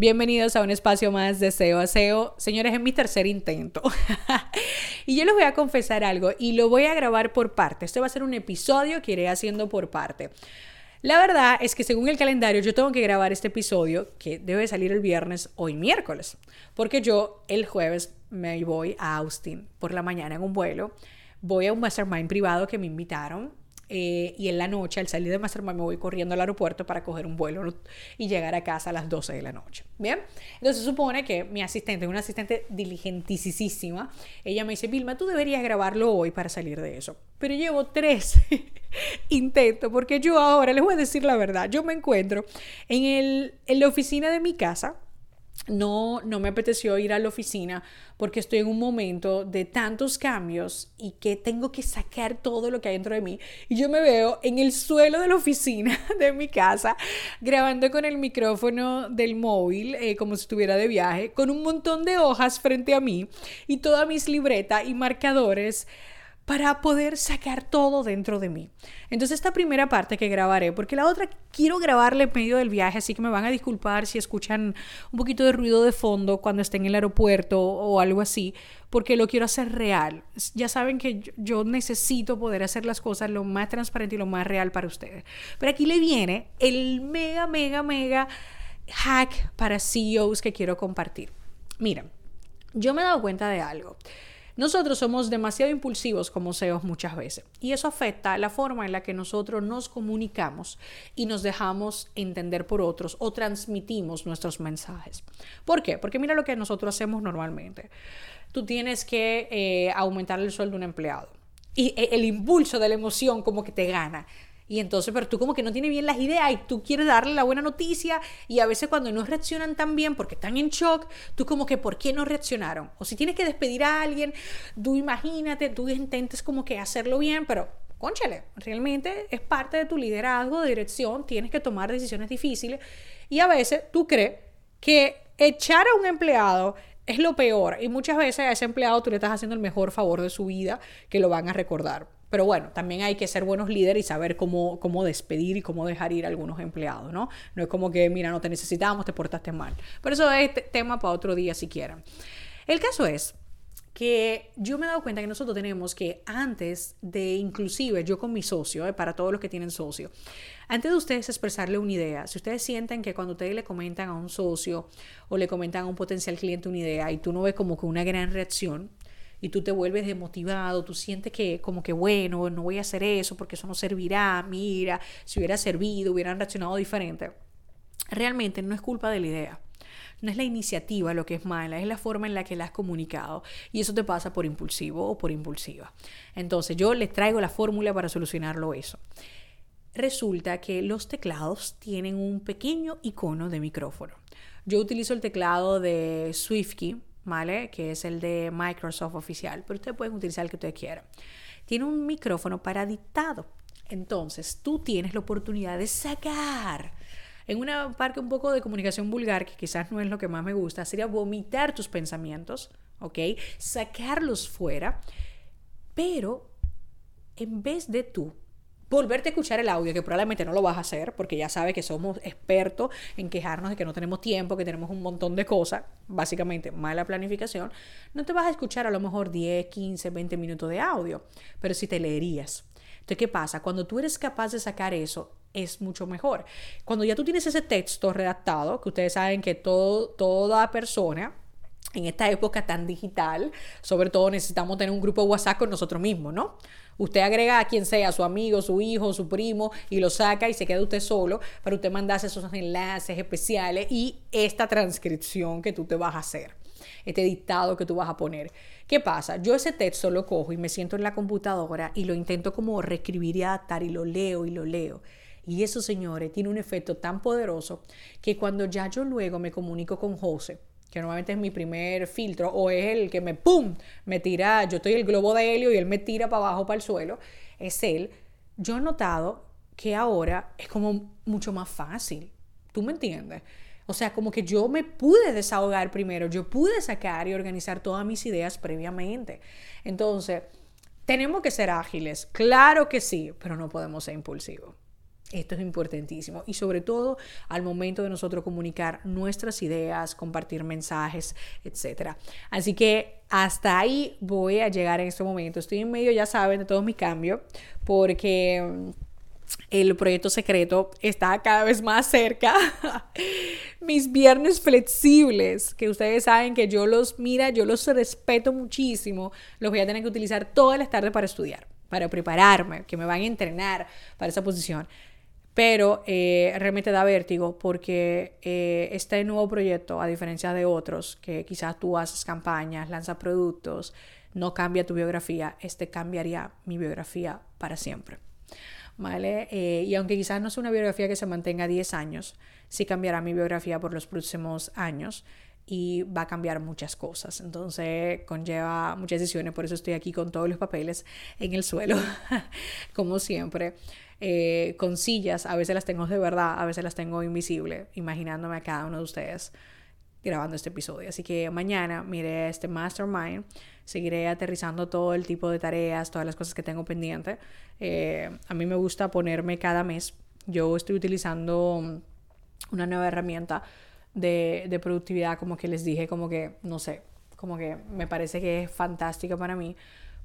Bienvenidos a un espacio más de SEO a SEO. Señores, es mi tercer intento. y yo les voy a confesar algo y lo voy a grabar por parte. Este va a ser un episodio que iré haciendo por parte. La verdad es que según el calendario yo tengo que grabar este episodio que debe salir el viernes hoy miércoles, porque yo el jueves me voy a Austin por la mañana en un vuelo, voy a un mastermind privado que me invitaron eh, y en la noche, al salir de Mastermind, me voy corriendo al aeropuerto para coger un vuelo y llegar a casa a las 12 de la noche. Bien, entonces supone que mi asistente, una asistente diligentísima, ella me dice, Vilma, tú deberías grabarlo hoy para salir de eso. Pero llevo tres intentos, porque yo ahora les voy a decir la verdad, yo me encuentro en, el, en la oficina de mi casa no, no me apeteció ir a la oficina porque estoy en un momento de tantos cambios y que tengo que sacar todo lo que hay dentro de mí. Y yo me veo en el suelo de la oficina de mi casa grabando con el micrófono del móvil eh, como si estuviera de viaje, con un montón de hojas frente a mí y todas mis libretas y marcadores para poder sacar todo dentro de mí. Entonces esta primera parte que grabaré, porque la otra quiero grabarle en medio del viaje, así que me van a disculpar si escuchan un poquito de ruido de fondo cuando estén en el aeropuerto o algo así, porque lo quiero hacer real. Ya saben que yo necesito poder hacer las cosas lo más transparente y lo más real para ustedes. Pero aquí le viene el mega, mega, mega hack para CEOs que quiero compartir. Mira, yo me he dado cuenta de algo. Nosotros somos demasiado impulsivos como CEOs muchas veces y eso afecta la forma en la que nosotros nos comunicamos y nos dejamos entender por otros o transmitimos nuestros mensajes. ¿Por qué? Porque mira lo que nosotros hacemos normalmente. Tú tienes que eh, aumentar el sueldo de un empleado y eh, el impulso de la emoción como que te gana. Y entonces, pero tú como que no tienes bien las ideas y tú quieres darle la buena noticia y a veces cuando no reaccionan tan bien porque están en shock, tú como que ¿por qué no reaccionaron? O si tienes que despedir a alguien, tú imagínate, tú intentes como que hacerlo bien, pero conchale, realmente es parte de tu liderazgo, de dirección, tienes que tomar decisiones difíciles y a veces tú crees que echar a un empleado es lo peor y muchas veces a ese empleado tú le estás haciendo el mejor favor de su vida que lo van a recordar. Pero bueno, también hay que ser buenos líderes y saber cómo, cómo despedir y cómo dejar ir a algunos empleados, ¿no? No es como que, mira, no te necesitamos, te portaste mal. Pero eso es tema para otro día si quieren. El caso es que yo me he dado cuenta que nosotros tenemos que antes de, inclusive yo con mi socio, eh, para todos los que tienen socio, antes de ustedes expresarle una idea, si ustedes sienten que cuando ustedes le comentan a un socio o le comentan a un potencial cliente una idea y tú no ves como que una gran reacción, y tú te vuelves desmotivado, tú sientes que como que bueno, no voy a hacer eso porque eso no servirá, mira, si hubiera servido, hubieran reaccionado diferente. Realmente no es culpa de la idea. No es la iniciativa lo que es mala, es la forma en la que la has comunicado. Y eso te pasa por impulsivo o por impulsiva. Entonces yo les traigo la fórmula para solucionarlo eso. Resulta que los teclados tienen un pequeño icono de micrófono. Yo utilizo el teclado de SwiftKey ¿vale? Que es el de Microsoft oficial, pero ustedes pueden utilizar el que ustedes quieran. Tiene un micrófono para dictado. Entonces, tú tienes la oportunidad de sacar en una parte un poco de comunicación vulgar, que quizás no es lo que más me gusta, sería vomitar tus pensamientos, ¿ok? Sacarlos fuera, pero en vez de tú volverte a escuchar el audio, que probablemente no lo vas a hacer porque ya sabes que somos expertos en quejarnos de que no tenemos tiempo, que tenemos un montón de cosas, básicamente mala planificación, no te vas a escuchar a lo mejor 10, 15, 20 minutos de audio, pero si te leerías. Entonces, ¿qué pasa? Cuando tú eres capaz de sacar eso, es mucho mejor. Cuando ya tú tienes ese texto redactado, que ustedes saben que todo, toda persona en esta época tan digital, sobre todo necesitamos tener un grupo de WhatsApp con nosotros mismos, ¿no? Usted agrega a quien sea, su amigo, su hijo, su primo, y lo saca y se queda usted solo para usted mandarse esos enlaces especiales y esta transcripción que tú te vas a hacer, este dictado que tú vas a poner. ¿Qué pasa? Yo ese texto lo cojo y me siento en la computadora y lo intento como reescribir y adaptar y lo leo y lo leo. Y eso, señores, tiene un efecto tan poderoso que cuando ya yo luego me comunico con José, que normalmente es mi primer filtro, o es el que me ¡pum! me tira, yo estoy el globo de helio y él me tira para abajo, para el suelo, es él. Yo he notado que ahora es como mucho más fácil. ¿Tú me entiendes? O sea, como que yo me pude desahogar primero, yo pude sacar y organizar todas mis ideas previamente. Entonces, tenemos que ser ágiles, claro que sí, pero no podemos ser impulsivos. Esto es importantísimo y sobre todo al momento de nosotros comunicar nuestras ideas, compartir mensajes, etc. Así que hasta ahí voy a llegar en este momento. Estoy en medio, ya saben, de todos mis cambios porque mm, el proyecto secreto está cada vez más cerca. Mis viernes flexibles, que ustedes saben que yo los, mira, yo los respeto muchísimo, los voy a tener que utilizar todas las tardes para estudiar, para prepararme, que me van a entrenar para esa posición. Pero eh, realmente da vértigo porque eh, este nuevo proyecto, a diferencia de otros, que quizás tú haces campañas, lanzas productos, no cambia tu biografía, este cambiaría mi biografía para siempre. ¿Vale? Eh, y aunque quizás no sea una biografía que se mantenga 10 años, sí cambiará mi biografía por los próximos años y va a cambiar muchas cosas. Entonces conlleva muchas decisiones, por eso estoy aquí con todos los papeles en el suelo, como siempre. Eh, con sillas, a veces las tengo de verdad, a veces las tengo invisible, imaginándome a cada uno de ustedes grabando este episodio. Así que mañana miré este mastermind, seguiré aterrizando todo el tipo de tareas, todas las cosas que tengo pendiente. Eh, a mí me gusta ponerme cada mes, yo estoy utilizando una nueva herramienta de, productividad, como que les dije, como que, no sé, como que me parece que es fantástica para mí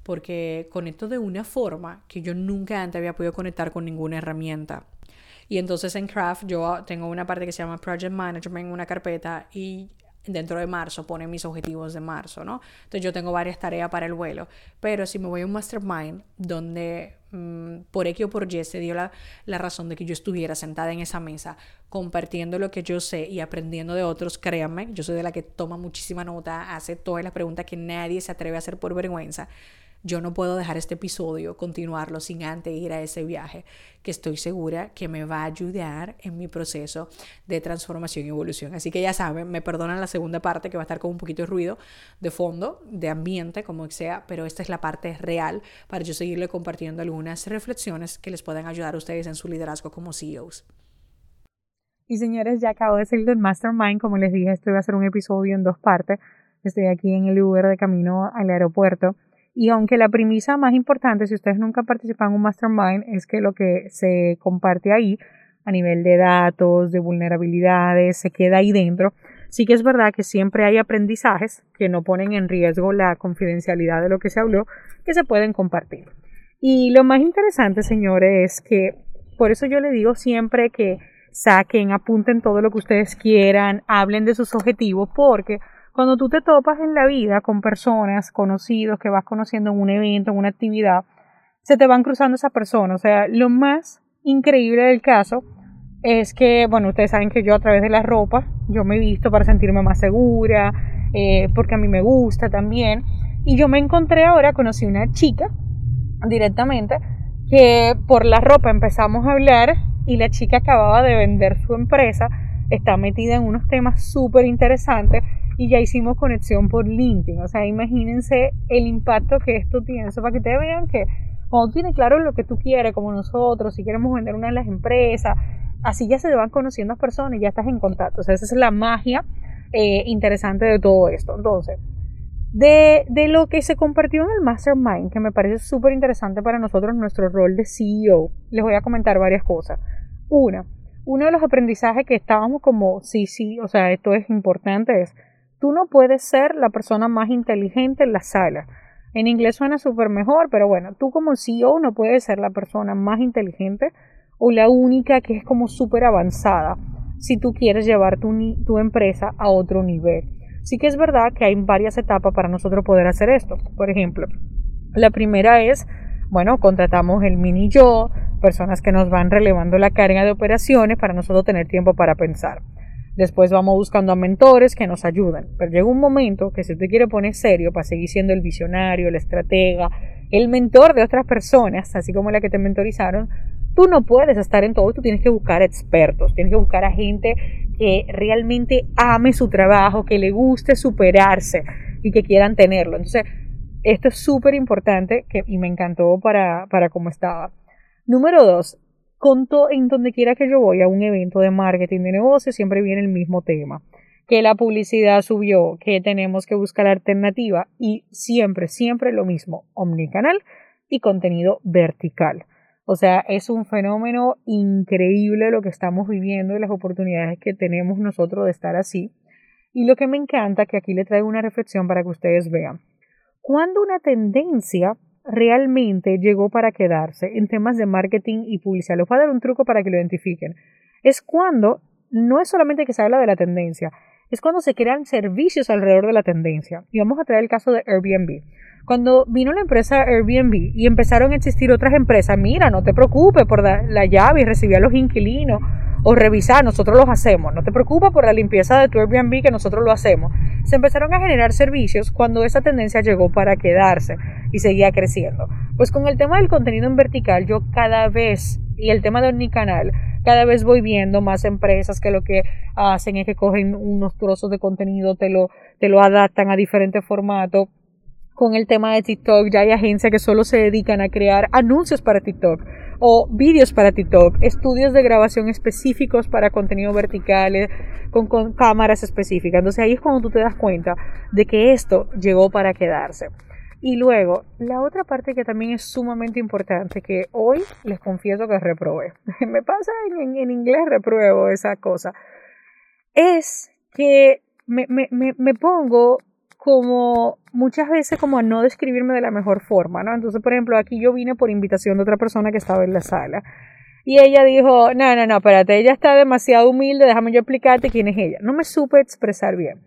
porque conecto de una forma que yo nunca antes había podido conectar con ninguna herramienta. Y entonces en Craft yo tengo una parte que se llama Project Management, una carpeta, y dentro de marzo pone mis objetivos de marzo, ¿no? Entonces yo tengo varias tareas para el vuelo, pero si me voy a un mastermind donde mm, por X o por Y se dio la, la, razón de que yo estuviera sentada en esa mesa compartiendo lo que yo sé y aprendiendo de otros, créanme, yo soy de la que toma muchísima nota, hace todas las preguntas que nadie se atreve a hacer por vergüenza yo no puedo dejar este episodio, continuarlo sin antes ir a ese viaje, que estoy segura que me va a ayudar en mi proceso de transformación y evolución. Así que ya saben, me perdonan la segunda parte que va a estar con un poquito de ruido de fondo, de ambiente, como sea, pero esta es la parte real para yo seguirle compartiendo algunas reflexiones que les puedan ayudar a ustedes en su liderazgo como CEOs. Y señores, ya acabo de salir del Mastermind, como les dije, esto va a ser un episodio en dos partes. Estoy aquí en el Uber de camino al aeropuerto y aunque la premisa más importante, si ustedes nunca participan en un mastermind, es que lo que se comparte ahí a nivel de datos, de vulnerabilidades, se queda ahí dentro, sí que es verdad que siempre hay aprendizajes que no ponen en riesgo la confidencialidad de lo que se habló, que se pueden compartir. Y lo más interesante, señores, es que por eso yo le digo siempre que saquen, apunten todo lo que ustedes quieran, hablen de sus objetivos, porque cuando tú te topas en la vida con personas, conocidos, que vas conociendo en un evento, en una actividad, se te van cruzando esas personas. O sea, lo más increíble del caso es que, bueno, ustedes saben que yo a través de la ropa, yo me he visto para sentirme más segura, eh, porque a mí me gusta también. Y yo me encontré ahora, conocí una chica directamente, que por la ropa empezamos a hablar y la chica acababa de vender su empresa, está metida en unos temas súper interesantes y ya hicimos conexión por LinkedIn. O sea, imagínense el impacto que esto tiene. Eso para que ustedes vean que cuando tú tienes claro lo que tú quieres, como nosotros, si queremos vender una de las empresas, así ya se van conociendo las personas y ya estás en contacto. O sea, esa es la magia eh, interesante de todo esto. Entonces, de, de, lo que se compartió en el Mastermind, que me parece súper interesante para nosotros, nuestro rol de CEO, les voy a comentar varias cosas. Una, uno de los aprendizajes que estábamos como, sí, sí, o sea, esto es importante, es Tú no puedes ser la persona más inteligente en la sala. En inglés suena súper mejor, pero bueno, tú como CEO no puedes ser la persona más inteligente o la única que es como súper avanzada si tú quieres llevar tu, tu empresa a otro nivel. Sí que es verdad que hay varias etapas para nosotros poder hacer esto. Por ejemplo, la primera es, bueno, contratamos el mini yo, personas que nos van relevando la carga de operaciones para nosotros tener tiempo para pensar. Después vamos buscando a mentores que nos ayudan. Pero llega un momento que si usted quiere poner serio para seguir siendo el visionario, el estratega, el mentor de otras personas, así como la que te mentorizaron, Tú no puedes estar en todo, tú tienes que buscar expertos, tienes que buscar a gente que realmente ame su trabajo, que le guste superarse y que quieran tenerlo. Entonces, esto es súper importante y me encantó para, para cómo estaba. Número dos, conto en donde quiera que yo voy a un evento de marketing de negocio, siempre viene el mismo tema. Que la publicidad subió, que tenemos que buscar alternativa y siempre, siempre lo mismo, omnicanal y contenido vertical. O sea, es un fenómeno increíble lo que estamos viviendo y las oportunidades que tenemos nosotros de estar así. Y lo que me encanta, que aquí le traigo una reflexión para que ustedes vean. Cuando una tendencia realmente llegó para quedarse en temas de marketing y publicidad, les voy a dar un truco para que lo identifiquen. Es cuando no es solamente que se habla de la tendencia, es cuando se crean servicios alrededor de la tendencia. Y vamos a traer el caso de Airbnb. Cuando vino la empresa Airbnb y empezaron a existir otras empresas, mira, no te preocupes por la llave y recibir a los inquilinos o revisar, nosotros los hacemos, no te preocupes por la limpieza de tu Airbnb que nosotros lo hacemos. Se empezaron a generar servicios cuando esa tendencia llegó para quedarse y seguía creciendo. Pues con el tema del contenido en vertical, yo cada vez, y el tema de Omnicanal, cada vez voy viendo más empresas que lo que hacen es que cogen unos trozos de contenido, te lo, te lo adaptan a diferentes formatos con el tema de TikTok, ya hay agencias que solo se dedican a crear anuncios para TikTok o vídeos para TikTok, estudios de grabación específicos para contenido verticales con, cámaras específicas. Entonces ahí es cuando tú te das cuenta de que esto llegó para quedarse. Y luego, la otra parte que también es sumamente importante, que hoy les confieso que reprobé, me pasa en, en inglés repruebo esa cosa, es que me pongo como muchas veces como a no describirme de la mejor forma, ¿no? Entonces, por ejemplo, aquí yo vine por invitación de otra persona que estaba en la sala. Y ella dijo, no, no, no, espérate, ella está demasiado humilde, déjame yo explicarte quién es ella. No me supe expresar bien.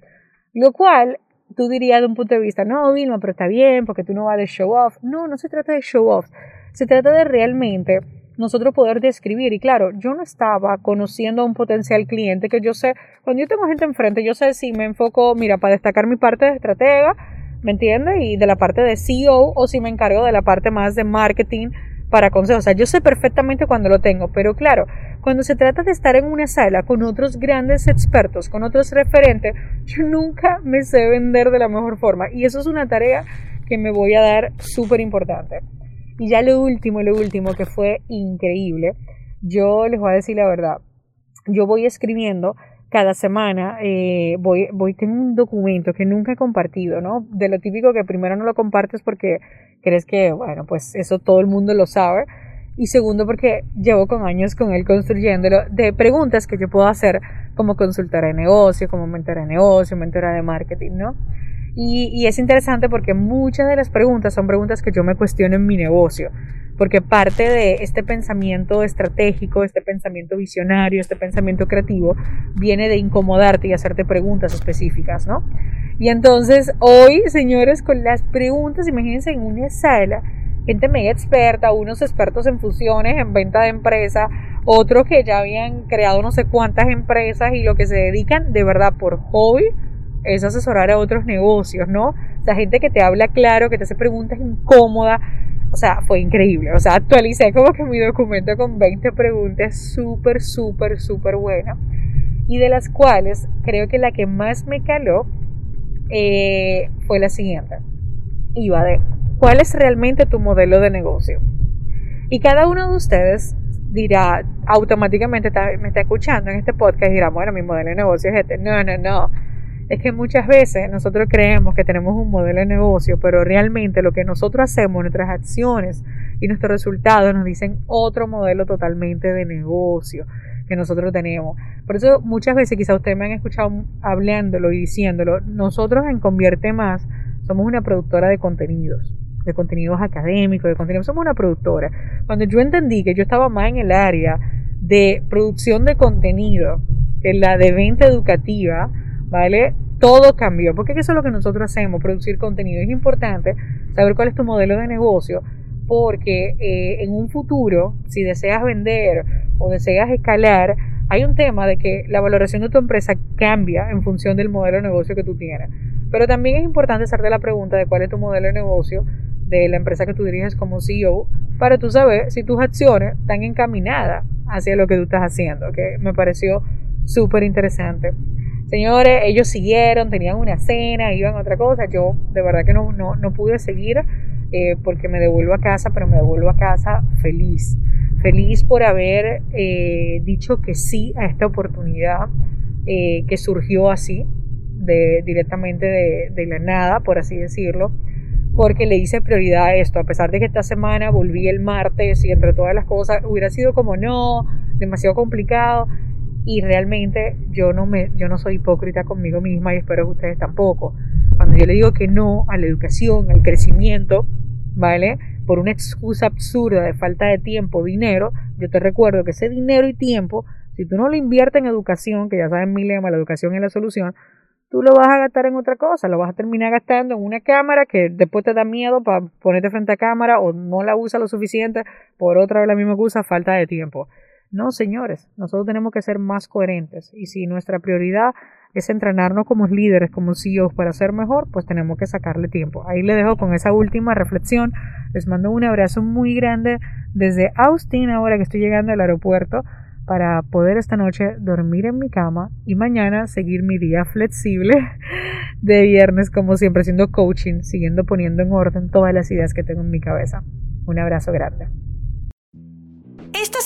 Lo cual, tú dirías de un punto de vista, no, Vilma, pero está bien, porque tú no vas de show off. No, no se trata de show off. Se trata de realmente nosotros poder describir. Y claro, yo no estaba conociendo a un potencial cliente que yo sé, cuando yo tengo gente enfrente, yo sé si me enfoco, mira, para destacar mi parte de estratega, ¿me entiendes? Y de la parte de CEO o si me encargo de la parte más de marketing para consejos. O sea, yo sé perfectamente cuando lo tengo, pero claro, cuando se trata de estar en una sala con otros grandes expertos, con otros referentes, yo nunca me sé vender de la mejor forma. Y eso es una tarea que me voy a dar súper importante. Y ya lo último, lo último que fue increíble, yo les voy a decir la verdad, yo voy escribiendo cada semana, eh, voy, voy, tengo un documento que nunca he compartido, ¿no? De lo típico que primero no lo compartes porque crees que, bueno, pues eso todo el mundo lo sabe. Y segundo, porque llevo con años con él construyéndolo de preguntas que yo puedo hacer como consultora de negocio, como mentora de negocio, mentora de marketing, ¿no? Y, es interesante porque muchas de las preguntas son preguntas que yo me cuestiono en mi negocio, porque parte de este pensamiento estratégico, este pensamiento visionario, este pensamiento creativo, viene de incomodarte y hacerte preguntas específicas, ¿no? Y entonces hoy, señores, con las preguntas, imagínense en una sala, gente mega experta, unos expertos en fusiones, en venta de empresa, otros que ya habían creado no sé cuántas empresas y lo que se dedican de verdad por hobby es asesorar a otros negocios, ¿no? O sea, gente que te habla claro, que te hace preguntas incómodas. O sea, fue increíble. O sea, actualicé como que mi documento con 20 preguntas súper, súper, súper buenas. Y de las cuales creo que la que más me caló eh, fue la siguiente. Iba de, ¿cuál es realmente tu modelo de negocio? Y cada uno de ustedes dirá, automáticamente me está escuchando en este podcast dirá, bueno, mi modelo de negocio es este. No, no, no es que muchas veces nosotros creemos que tenemos un modelo de negocio, pero realmente lo que nosotros hacemos, nuestras acciones y nuestros resultados nos dicen otro modelo totalmente de negocio que nosotros tenemos. Por eso muchas veces quizá ustedes me han escuchado hablándolo y diciéndolo, nosotros en Convierte Más somos una productora de contenidos de contenidos académicos, de contenidos, somos una productora. Cuando yo entendí que yo estaba más en el área de producción de contenido que la de venta educativa, ¿vale? Todo cambió, porque eso es lo que nosotros hacemos, producir contenido. Es importante saber cuál es tu modelo de negocio, porque eh, en un futuro, si deseas vender o deseas escalar, hay un tema de que la valoración de tu empresa cambia en función del modelo de negocio que tú tienes. Pero también es importante hacerte la pregunta de cuál es tu modelo de negocio de la empresa que tú diriges como CEO para tú saber si tus acciones están encaminadas hacia lo que tú estás haciendo, que me pareció súper interesante. Señores, ellos siguieron, tenían una cena, iban a otra cosa. Yo de verdad que no, no, pude seguir eh, porque me devuelvo a casa, pero me devuelvo a casa feliz. Feliz por haber eh, dicho que sí a esta oportunidad eh, que surgió así, de, directamente de, de la nada, por así decirlo porque le hice prioridad a esto, a pesar de que esta semana volví el martes y entre todas las cosas hubiera sido como no, demasiado complicado y realmente yo no me yo no soy hipócrita conmigo misma y espero que ustedes tampoco. Cuando yo le digo que no a la educación, al crecimiento, ¿vale? Por una excusa absurda de falta de tiempo, dinero, yo te recuerdo que ese dinero y tiempo, si tú no lo inviertes en educación, que ya saben mi lema, la educación es la solución, tú lo vas a gastar en otra cosa, lo vas a terminar gastando en una cámara que después te da miedo para ponerte frente a cámara o no la usa lo suficiente por otra vez la misma cosa, falta de tiempo. No, señores, nosotros tenemos que ser más coherentes y si nuestra prioridad es entrenarnos como líderes, como CEOs para ser mejor, pues tenemos que sacarle tiempo. Ahí le dejo con esa última reflexión. Les mando un abrazo muy grande desde Austin ahora que estoy llegando al aeropuerto para poder esta noche dormir en mi cama y mañana seguir mi día flexible de viernes como siempre haciendo coaching, siguiendo poniendo en orden todas las ideas que tengo en mi cabeza. Un abrazo grande.